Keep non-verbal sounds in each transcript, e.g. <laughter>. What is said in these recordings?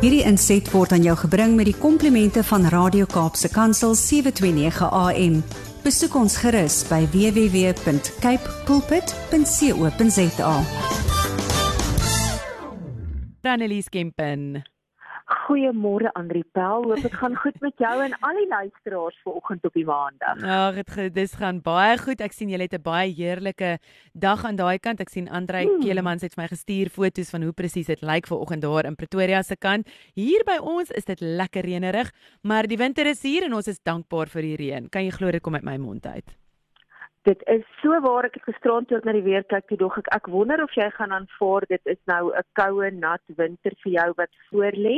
Hierdie inset word aan jou gebring met die komplimente van Radio Kaapse Kansel 729 AM. Besoek ons gerus by www.cape pulpit.co.za. Danelies Kempen. Goeiemôre Andri Pel, hoop dit gaan goed met jou en al die luisteraars vanoggend op die maandag. Ja, dit dis gaan baie goed. Ek sien julle het 'n baie heerlike dag aan daai kant. Ek sien Andrei hmm. Kelemans het vir my gestuur foto's van hoe presies dit lyk vanoggend daar in Pretoria se kant. Hier by ons is dit lekker reënerig, maar die winter is hier en ons is dankbaar vir die reën. Kan jy glo dit kom uit my mond uit? Dit is so waar ek het gisterand toe na die weer kyk, toe dog ek ek wonder of jy gaan aanvaar dit is nou 'n koue, nat winter vir jou wat voorlê.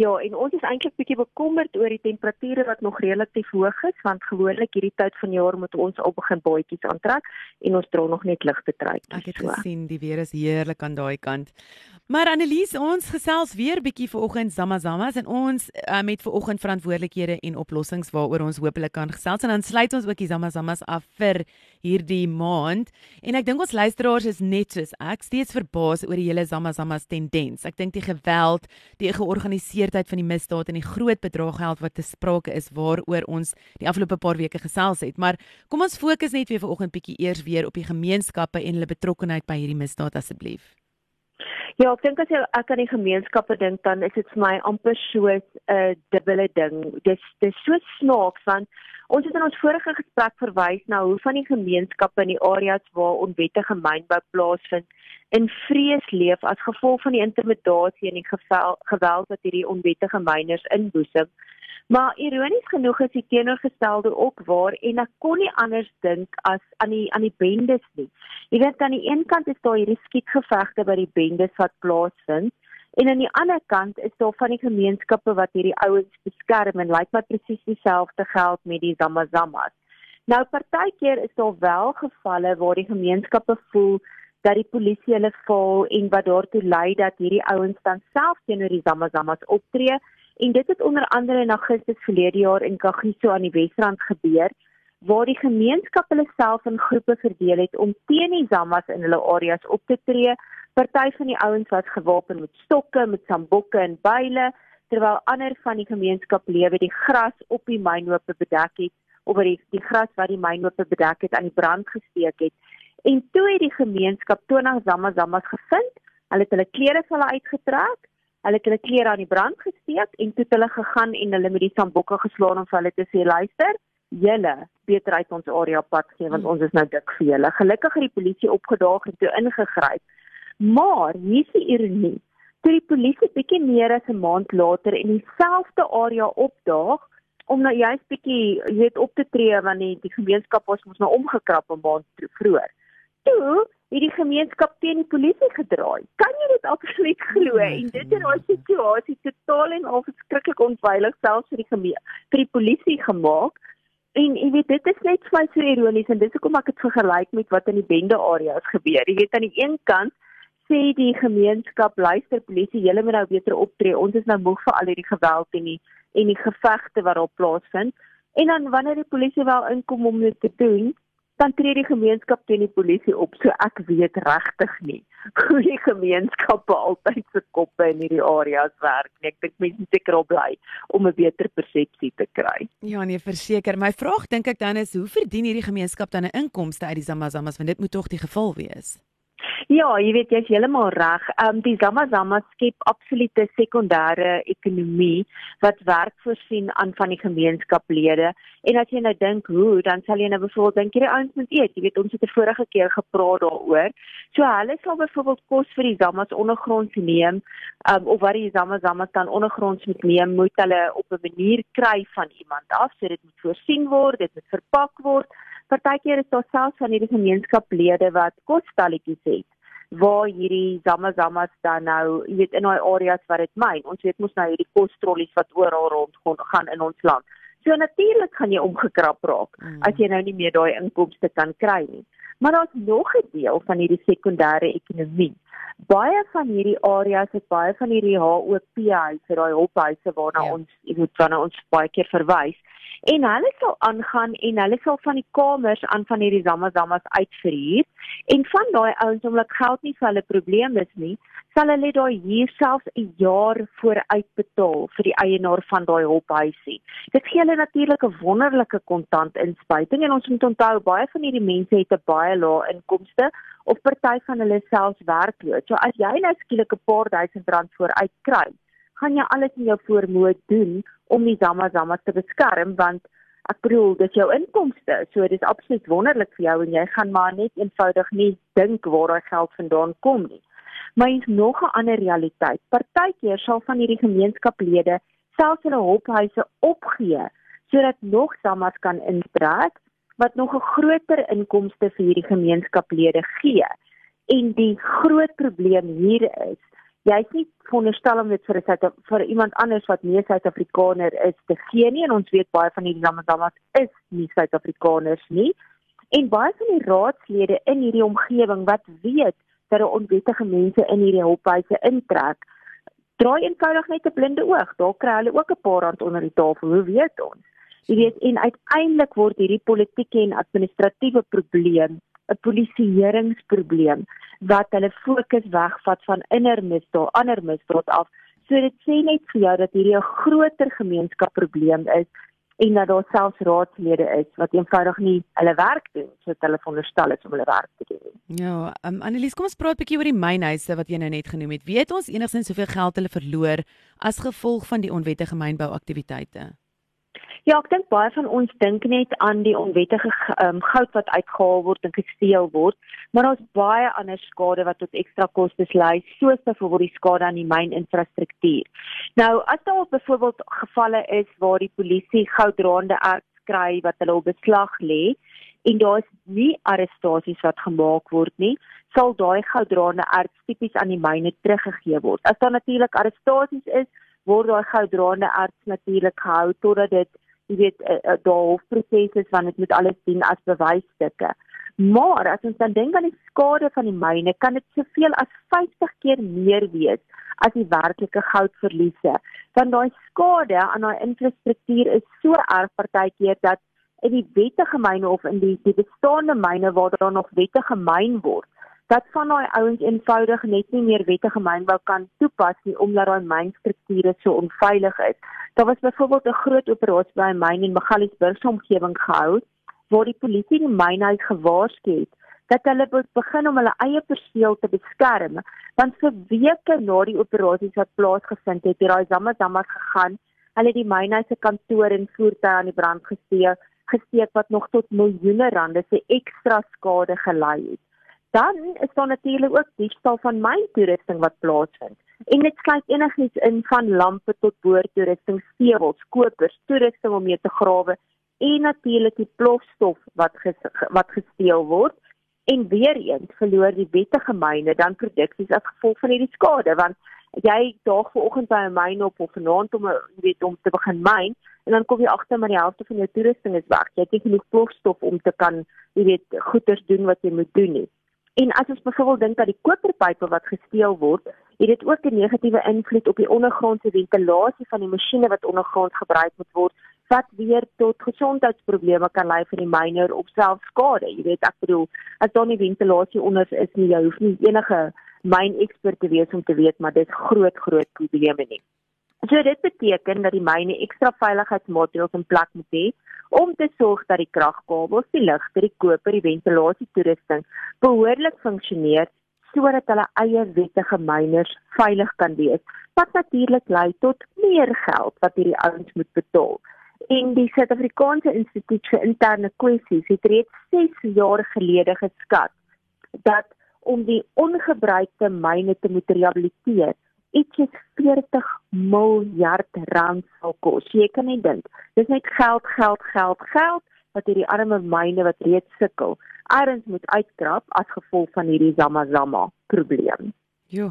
Ja, en ons is eintlik bietjie bekommerd oor die temperature wat nog relatief hoog is, want gewoonlik hierdie tyd van jaar moet ons al begin baadjies aantrek en ons dra nog net ligte truitjies. Ek het so. gesien die weer is heerlik aan daai kant. Maar Annelies, ons gesels weer bietjie vanoggend Zamazamas en ons uh, met vanoggend verantwoordelikhede en oplossings waaroor ons hopelik kan gesels en dan sluit ons ook die Zamazamas af vir hierdie maand. En ek dink ons luisteraars is net soos ek steeds verbaas oor die hele Zamazamas tendens. Ek dink die geweld, die georganiseerdheid van die misdaad en die groot bedrag geld wat te sprake is waaroor ons die afgelope paar weke gesels het. Maar kom ons fokus net weer vanoggend bietjie eers weer op die gemeenskappe en hulle betrokkeheid by hierdie misdaad asseblief. Ja, ek dink as jy ek aan die gemeenskappe dink dan is dit vir my amper so 'n uh, dubbele ding. Dis dis so snaaks want ons het in ons vorige gesprek verwys na hoe van die gemeenskappe in die areas waar onwettige mynbou plaasvind in vrees leef as gevolg van die intimidasie en die geweld wat hierdie onwettige myners inboesem. Maar ironies genoeg is die teenoorgestelde ook waar en ek kon nie anders dink as aan die aan die bendes nie. Jy weet aan die een kant is daar hierdie skietgevegte by die bendes wat plaasvind en aan die ander kant is daar van die gemeenskappe wat hierdie ouens beskerm en lyk maar presies dieselfde geld met die Zamazamas. Nou partykeer is daar wel gevalle waar die gemeenskappe voel dat die polisie hulle val en wat daartoe lei dat hierdie ouens dan self teenoor die Zamazamas optree En dit het onder andere in Augustus verlede jaar in Kagiso aan die Wesrand gebeur waar die gemeenskap hulle self in groepe verdeel het om teen die Zamas in hulle areas op te tree. Party van die ouens was gewapen met stokke, met sambokke en byle, terwyl ander van die gemeenskap lewe die gras op die mynhope bedek het of die, die gras wat die mynhope bedek het aan die brand gesteek het. En toe het die gemeenskap 20 Zamas Zamas gevind. Hulle het hulle klere vir hulle uitgetrek Hulle het hulle klere aan die brand gesteek en toe het hulle gegaan en hulle met die sambokke geslaan om vir hulle te sê luister, julle beter uit ons area pad gee want hmm. ons is nou dik vir julle. Gelukkig het die polisie opgedaag en toe ingegryp. Maar hier is die ironie. Toe die polisie bietjie meer as 'n maand later in dieselfde area opdaag om nou juist bietjie weet op te tree want die, die gemeenskap was mos nou omgekrap 'n maand vroeër. Toe het die gemeenskap teen die polisie gedraai. Kan jy dit absoluut glo? En dit het daai situasie totaal en al verskriklik onveilig selfs vir die gemeen vir die polisie gemaak. En jy weet dit is net vir my so ironies en dis hoekom ek dit vergelyk met wat in die bende areas gebeur. Jy weet aan die een kant sê die gemeenskap luister polisie, julle moet nou beter optree. Ons is nou moeg vir al hierdie geweld en die en die gevegte wat daar plaasvind. En dan wanneer die polisie wel inkom om dit te doen, dan tree die gemeenskap teen die polisie op. So ek weet regtig nie <laughs> hoe die gemeenskappe altyd se koppe in hierdie areas werk nie. Ek dink mense seker op bly om 'n beter persepsie te kry. Ja nee, verseker. My vraag dink ek dan is hoe verdien hierdie gemeenskap dan 'n inkomste uit die Zamazamas want dit moet tog die geval wees. Ja, jy weet jy's heeltemal reg. Ehm um, die Zamazama skep absolute sekondêre ekonomie wat werk voorsien aan van die gemeenskaplede. En as jy nou dink hoe, dan sal jy nou byvoorbeeld dink hierdie ouens moet eet. Jy weet ons het 'n vorige keer gepraat daaroor. So hulle sal byvoorbeeld kos vir die Zamas ondergronds neem, um, of wat die Zamazama dan ondergronds moet neem, moet hulle op 'n manier kry van iemand af. So dit moet voorsien word, dit moet verpak word. Partykeer is daar selfs van hierdie gemeenskaplede wat kosstalletjies het waar hierdie zamazamas dan nou, jy weet in daai areas wat dit myn. Ons weet mos nou hierdie kostrollies wat oral rond gaan in ons land. So natuurlik gaan jy omgekrap raak mm. as jy nou nie meer daai inkomste kan kry nie. Maar daar's nog 'n deel van hierdie sekondêre ekonomie. Baie van hierdie areas het baie van hierdie HOP-huise, daai hulphuise waarna ja. ons, jy weet, waarna ons baie keer verwys en hulle sal aangaan en hulle sal van die kamers aan van hierdie zamazamas uitverhuur en van daai ouens omdat geld nie vir hulle probleem is nie sal hulle daai huur selfs 'n jaar vooruit betaal vir die eienaar van daai hophuisie. Dit gee hulle natuurlik 'n wonderlike kontant inspuiting en ons moet onthou baie van hierdie mense het 'n baie lae inkomste of party van hulle selfs werkloos. So as jy nou skielik 'n paar duisend rand vooruit kry, gaan jy alles in jou vermoë doen om die Zama Zama te beskerm want ek bedoel dis jou inkomste. So dit is absoluut wonderlik vir jou en jy gaan maar net eenvoudig nie dink waar daai geld vandaan kom nie. Maar is nog 'n ander realiteit. Partykeer sal van hierdie gemeenskaplede selfs hulle hophuise opgee sodat nog samas kan intrek wat nog 'n groter inkomste vir hierdie gemeenskaplede gee. En die groot probleem hier is Jy's nie veronderstel om dit vir 'n vir iemand anders wat nie Suid-Afrikaner is te gee nie en ons weet baie van hierdie dames is nie Suid-Afrikaners nie. En baie van die raadslede in hierdie omgewing wat weet dat er onwettige mense in hierdie hulphuise intrek. Draai eenvoudig net 'n blinde oog. Daar kry hulle ook 'n paar rand onder die tafel. Hoe weet ons? Jy weet en uiteindelik word hierdie politieke en administratiewe probleem 'n polisieeringsprobleem wat hulle fokus wegvat van innermisdaad, ander misdaad af. So dit sê net vir jou dat hierdie 'n groter gemeenskapprobleem is en dat daar selfs raadslede is wat eenvoudig nie hulle werk doen soos hulle veronderstel is om hulle werk te doen. Ja, um, Annelies, kom ons praat 'n bietjie oor die mynhuise wat jy nou net genoem het. Weet ons enigsins hoeveel geld hulle verloor as gevolg van die onwettige mynbouaktiwiteite? Ja, ek dink baie van ons dink net aan die onwettige um, goud wat uitgehaal word en gesteel word, maar daar's baie ander skade wat tot ekstra kostes lei, soos byvoorbeeld die skade aan die myninfrastruktuur. Nou, as daar byvoorbeeld gevalle is waar die polisie gouddraande kry wat hulle op beslag lê en daar is nie arrestasies wat gemaak word nie, sal daai gouddraande erts tipies aan die myne teruggegee word. As daar natuurlik arrestasies is, word daai gouddraande erts natuurlik gehou totdat dit jy weet uh, uh, daar hofprosesse van dit moet alles dien as bewysstukke. Maar as ons dan dink aan die skade van die myne, kan dit soveel as 50 keer meer wees as die werklike goudverliese. Want daai skade aan daai infrastruktuur is so erg partykeer dat in die wettige myne of in die die bestaande myne waar daar nog wettige myn word, dat van daai ouens eenvoudig net nie meer wettige mynbou kan toepas nie omdat daai mynstrukture so onveilig is. Daar was byvoorbeeld 'n groot operasie by 'n myn in Magaliesburg se omgewing gehou waar die polisie die mynhuis gewaarsku het dat hulle begin om hulle eie perseel te beskerm want vir weke na die operasies wat plaasgevind het, het daai Zama gegaan. Hulle het die mynhuis se kantoor en voertuie aan die brand gesteek, gesteek wat nog tot miljoene rande se ekstra skade gelei het. Dan is daar natuurlik ook diefstal van myn toerusting wat plaasvind. En dit sluit enigiets in van lampe tot boortoerusting, stewels, kopers, toerusting om mee te grawe en natuurlik die plofstof wat ges, wat gesteel word. En weer eens verloor die wettige myne dan produksies as gevolg van hierdie skade want jy daag vanoggend by 'n myn op of vanaand om weet om te begin myn en dan kom jy agter maar die helfte van jou toerusting is weg. Jy het nie genoeg plofstof om te kan jy weet goeders doen wat jy moet doen nie. En as ons byvoorbeeld dink dat die koperpype wat gesteel word, het dit ook 'n negatiewe invloed op die ondergrondse ventilasie van die masjiene wat ondergrond gebruik moet word, wat weer tot gesondheidsprobleme kan lei vir die myner of selfs skade. Jy weet, ek bedoel, as daar nie ventilasie onder is nie, jy hoef nie enige myn ekspert te wees om te weet maar dit groot groot probleme nie. So dit beteken dat die myne ekstra veiligheidsmaatreëls in plek moet hê om te sorg dat die kragkabels, die ligte, die koper, die ventilasietoerusting behoorlik funksioneer sodat hulle eie wettige myners veilig kan wees. Wat natuurlik lei tot meer geld wat hierdie ouens moet betaal. En die Suid-Afrikaanse Instituut vir Interne Kwessies het reeds 6 jaar gelede geskat dat om die ongebruikte myne te moet rehabiliteer ietsie 40 miljard rand sal kos. Jy kan nie dink. Dis net geld, geld, geld, geld wat hierdie arme myne wat reeds sukkel, erns moet uitkrap as gevolg van hierdie Zama Zama probleem. Jo.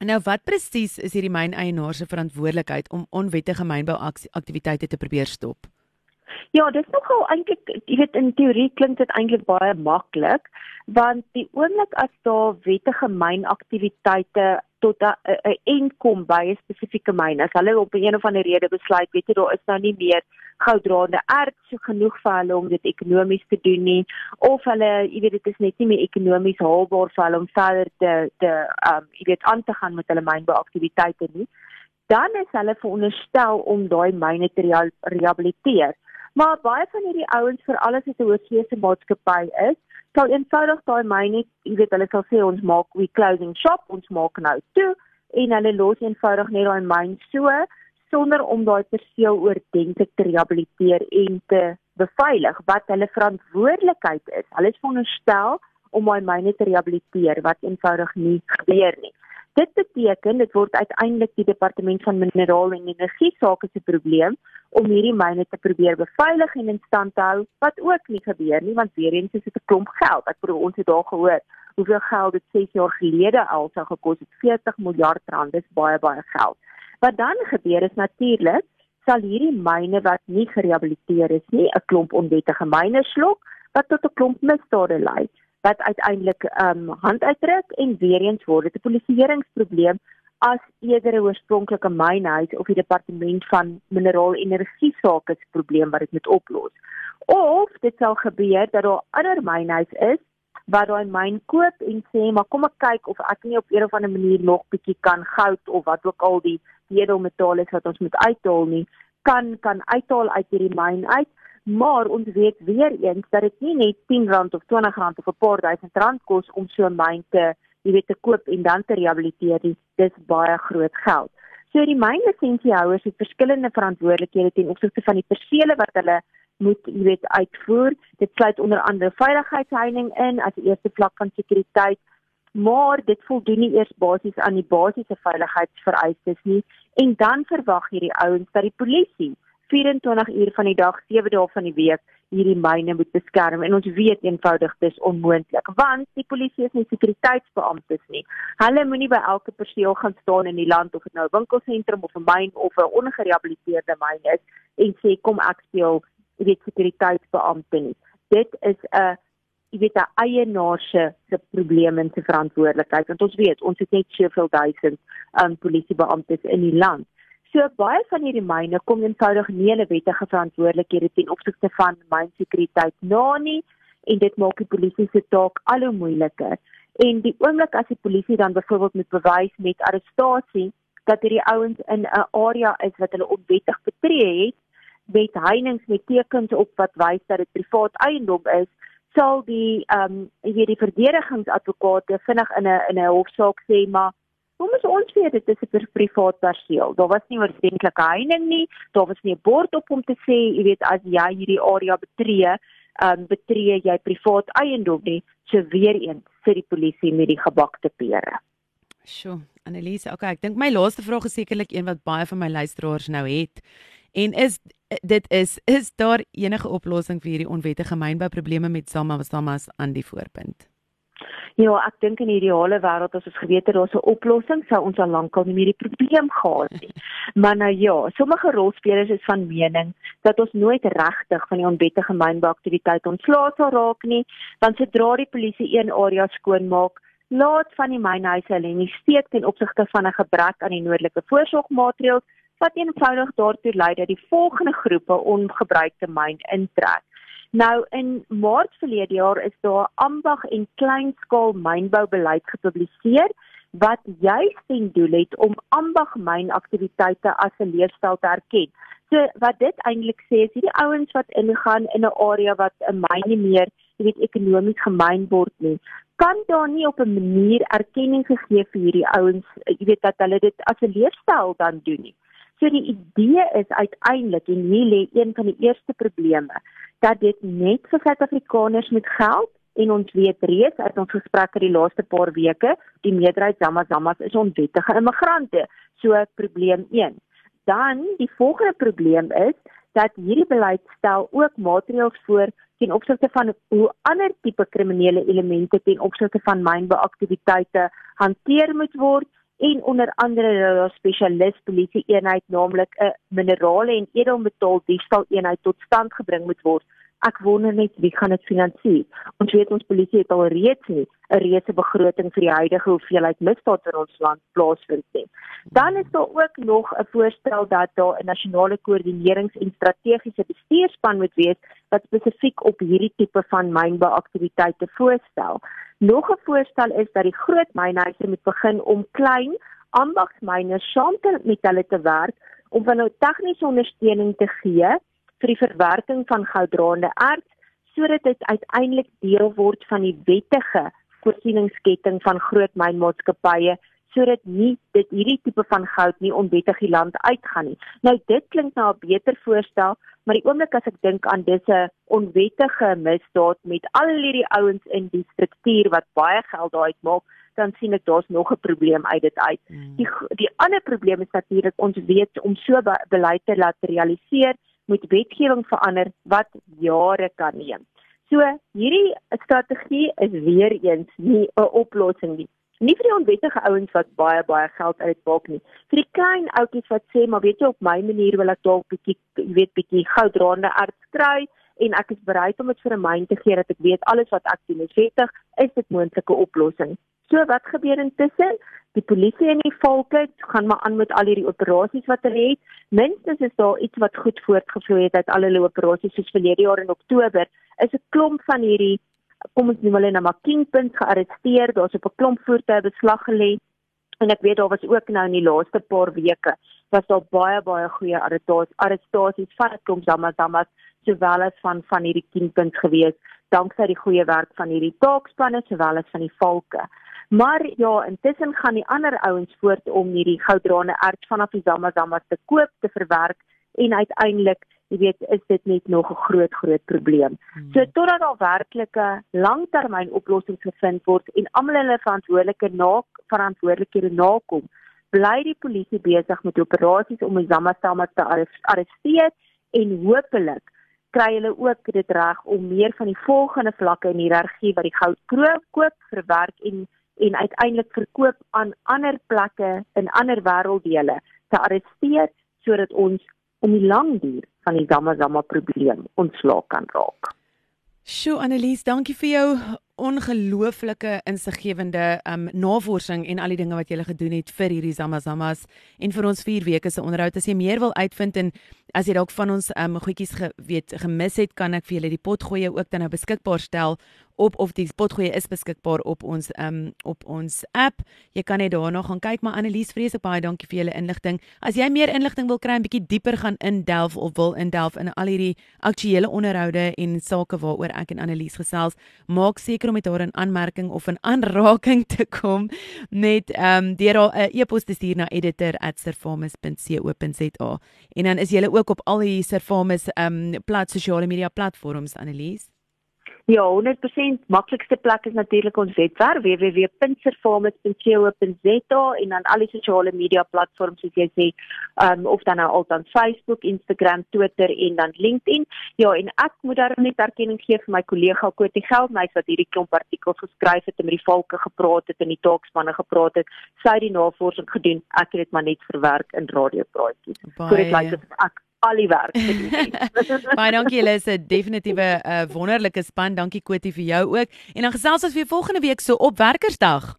Nou wat presies is hierdie myneienaar se verantwoordelikheid om onwettige mynbou aktiwiteite te probeer stop? Ja, dit is nogal eintlik, jy weet in teorie klink dit eintlik baie maklik, want die oomblik as daar wettige mynaktiwiteite tot 'n eind kom by 'n spesifieke myn. As hulle op 'n of ander rede besluit, weet jy, daar is nou nie meer gouddraande erts so genoeg vir hulle om dit ekonomies te doen nie of hulle, jy weet, dit is net nie meer ekonomies haalbaar vir hulle om verder te te um jy weet aan te gaan met hulle mynbouaktiwiteite nie. Dan is hulle veronderstel om daai myne te rehabiliteer. Maar baie van hierdie ouens vir alles wat 'n hoofseese maatskappy is, sal eenvoudig daai myne, jy weet, hulle sal sê ons maak we closing shop, ons maak nou toe en hulle los eenvoudig net daai myn so sonder om daai perseel oordentlik te rehabiliteer en te beveilig wat hulle verantwoordelikheid is. Hulle is veronderstel om daai myne te rehabiliteer wat eenvoudig nie gebeur nie. Dit beteken dit word uiteindelik die departement van mineraal en energie sake se probleem om hierdie myne te probeer beveilig en in stand te hou wat ook nie gebeur nie want weer eens is dit 'n klomp geld. Ek bedoel ons het daar gehoor hoeveel geld dit 6 jaar gelede al sou gekos het 40 miljard rand dis baie baie geld. Wat dan gebeur is natuurlik sal hierdie myne wat nie gerehabiliteer is nie 'n klomp onwettige myne slok wat tot 'n klomp misdade lei wat uiteindelik ehm um, hand uitdruk en weer eens word dit 'n polisieeringsprobleem as eerder 'n oorspronklike mynhuis of die departement van mineraal energie sake se probleem wat dit moet oplos. Of dit sal gebeur dat daar ander mynhuis is wat daai myn koop en sê maar kom ek kyk of ek nie op 'n of ander manier nog bietjie kan goud of wat ook al die edelmetale is wat ons moet uithaal nie kan kan uithaal uit hierdie myn uit maar ons weet weer eens dat dit nie net R10 of R20 of 'n paar duisend rand kos om so 'n myn te jy weet te koop en dan te rehabiliteer nie. Dis baie groot geld. So die mynlisensiehouders het verskillende verantwoordelikhede ten opsigte van die persele wat hulle moet jy weet uitvoer. Dit sluit onder andere veiligheidsheining in as die eerste vlak van sekuriteit maar dit voldoen nie eers basies aan die basiese veiligheidsvereistes nie. En dan verwag hierdie ouens dat die polisie 24 uur van die dag, 7 dae van die week hierdie myne moet beskerm en ons weet eenvoudig dis onmoontlik want die polisie is nie sekuriteitsbeamptes nie. Hulle moenie by elke perseel gaan staan in die land of dit nou 'n winkelsentrum of 'n myn of 'n ongerehabiliteerde myn is en sê kom ek speel weet sekuriteitsbeampte nie. Dit is 'n jy weet 'n eienaar se probleem en se verantwoordelikheid want ons weet ons het net soveel duisend um, polisiebeamptes in die land. So baie van hierdie myne kom eenvoudig nie hulle wettige verantwoordelikhede ten opsigte van mynsekuriteit na nie en dit maak die polisie se taak al hoe moeiliker. En die oomblik as die polisie dan byvoorbeeld moet bewys met arrestasie dat hierdie ouens in 'n area is wat hulle onwettig betree het, met heininge met tekens op wat wys dat dit privaat eiendom is, sal die ehm um, jy weet die verdedigingsadvokate vinnig in 'n in 'n hofsaak sê maar Hoe moet ons weet dit is 'n privaat perseel? Daar was nie oordentlike heining nie, daar was nie 'n bord op om te sê, jy weet as jy hierdie area betree, ehm um, betree jy privaat eiendom nie, so weer eens sit die polisie met die gebakte pere. Sjoe, Annelise, okay, ek dink my laaste vraag is sekerlik een wat baie van my luisteraars nou het. En is dit is is daar enige oplossing vir hierdie onwettige mynbouprobleme met Samamas aan die voorpunt? Ja, ek dink in die ideale wêreld as ons geweet het daar's 'n oplossing, sou ons al lankal nie meer die probleem gehad het nie. <laughs> Maar nou ja, sommige rolspelers is van mening dat ons nooit regtig van die onwettige mynbouaktiwiteit ontslae sal raak nie, want sodra die polisie een area skoonmaak, laat van die mynhuise hulle nie steek ten opsigte van 'n gebrek aan die nooddelike voorsorgmaatreëls wat eenvoudig daartoe lei dat die volgende groepe ongebruikte myn intrek. Nou in Maart verlede jaar is daar ambag en kleinskaal mynboubeleid gepubliseer wat juis ten doel het om ambag mynaktiwiteite as 'n leefstyl te erken. So wat dit eintlik sê is hierdie ouens wat ingaan in 'n area wat 'n myn nie meer, jy weet, ekonomies gemyn word nie, kan daar nie op 'n manier erkenning gegee vir hierdie ouens, jy weet dat hulle dit as 'n leefstyl dan doen nie. So die idee is uiteindelik en hier lê een van die eerste probleme dat dit net vir Suid-Afrikaners moet geld en ons weet reeds uit ons gesprekke die laaste paar weke, die meerderheid Zamazamas is onwettige immigrante. So probleem 1. Dan die volgende probleem is dat hierdie beleid stel ook maatreëls voor ten opsigte van hoe ander tipe kriminele elemente ten opsigte van mynbeaktiwiteite hanteer moet word en onder andere 'n spesialis polisie eenheid naamlik 'n minerale en edelmetaal diefstal eenheid tot stand gebring moet word Ek wonder net wie gaan dit finansier. Ons weet ons polisie het al reeds nie 'n reuse begroting vir die huidige hoeveelheid misdaad in ons land plaasvind nie. Dan is daar ook nog 'n voorstel dat daar 'n nasionale koördinerings- en strategiese bestuurspan moet wees wat spesifiek op hierdie tipe van mynbouaktiwiteite voorstel. Nog 'n voorstel is dat die groot mynhuise moet begin om klein ambagsmyners saam te met hulle te werk om van nou tegniese ondersteuning te gee vir die verwerking van gouddraande erts sodat dit uiteindelik deel word van die wettige voorsieningsketting van groot mynmaatskappye sodat nie dit hierdie tipe van goud nie onwettig die land uitgaan nie. Nou dit klink na 'n beter voorstel, maar die oomblik as ek dink aan dis 'n onwettige misdaad met al hierdie ouens in die struktuur wat baie geld daai uitmaak, dan sien ek daar's nog 'n probleem uit dit uit. Hmm. Die die ander probleem is natuurlik ons weet om so beleid te laat realiseer moet wetgewing verander wat jare kan neem. So hierdie strategie is weer eens nie 'n oplossing nie. Nie vir die onwettige ouens wat baie baie geld uitmaak nie. Vir die klein ouetjies wat sê maar weet jy op my manier wil ek dalk bietjie weet bietjie goudraande erts kry en ek is bereid om dit vir 'n myn te gee dat ek weet alles wat ek doen is wettig, is dit moontlike oplossing. So wat gebeur intussen? Die polisie en die volke gaan maar aan met al hierdie operasies wat hulle het. Minstens is daar iets wat goed voortgevloei het uit al hulle operasies soos verlede jaar in Oktober. Is 'n klomp van hierdie kom ons noem hulle nou maar kingpins gearresteer. Daar's op 'n klomp voertuie beslag gelê. En ek weet daar was ook nou in die laaste paar weke was daar baie baie goeie arrestasies van 'n klomp damas sowel as van van hierdie kingpins gewees danksy die goeie werk van hierdie taakspanne sowel as van die valke. Maar ja, intussen gaan die ander ouens voort om hierdie gouddraande erts vanaf die Zamazamas te koop, te verwerk en uiteindelik, jy weet, is dit net nog 'n groot groot probleem. Hmm. So totdat daar werklike langtermyn oplossings gevind word en almal hulle verantwoordelike na verantwoordelikhede nakom, bly die polisie besig met operasies om die Zamazamas te arresteer en hopelik kry hulle ook dit reg om meer van die volgende vlakke in hiërargie wat die goud koop, verwerk en en uiteindelik verkoop aan ander plekke in ander wêrelddele te arresteer sodat ons om die lang duur van die Gamma-Gamma probleem ontslaak kan raak. Sjoe Annelies, dankie vir jou ongelooflike insiggewende um navorsing en al die dinge wat jy gele gedoen het vir hierdie Zamazamas en vir ons 4 weke se onderhoud. As jy meer wil uitvind en as jy dalk van ons um goedjies geweet gemis het, kan ek vir julle die potgoeie ook dan nou beskikbaar stel op of die potgoeie is beskikbaar op ons um op ons app. Jy kan net daarna gaan kyk, maar Annelies vrees ek baie dankie vir julle inligting. As jy meer inligting wil kry en bietjie dieper gaan indelf of wil indelf in al hierdie aktuelle onderhoude en sake waaroor ek en Annelies gesels, maak seker om met haar in aanmerking of in aanraking te kom met um deur haar 'n uh, e-pos te stuur na editor@servamus.co.za. En dan is jy ook op al die Servamus um plat sosiale media platforms Annelies. Ja, 100% maklikste plek is natuurlik ons webwerf www.servamus.co.za en dan al die sosiale media platforms soos jy sê, um, of dan nou altyd Facebook, Instagram, Twitter en dan LinkedIn. Ja, en ek moet daar net erkenning gee vir my kollega Kotie Geldnys wat hierdie klomp artikels geskryf het en met die volke gepraat het en die taakspanne gepraat het. Sy het die navorsing gedoen. Ek het dit maar net verwerk in radiopraatjies. So dit lyk asof ek al die werk gedoen het. <laughs> Baie dankie julle is 'n definitiewe uh, wonderlike span. Dankie Kotie vir jou ook. En dan gesels ons weer volgende week so op Werkersdag.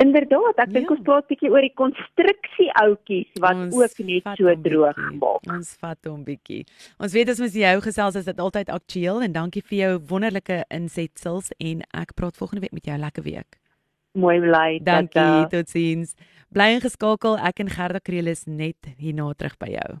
Inderdaad, ek dink ja. ons praat bietjie oor die konstruksie outjies wat ons ook net so droog gemaak. Ons vat hom bietjie. Ons weet as ons jou gesels is dit altyd aktueel en dankie vir jou wonderlike insetsels en ek praat volgende week met jou lekker week. Mooi bly. Dankie, totsiens. Bly ingeskakel. Ek en Gerda Kreelis net hierna terug by jou.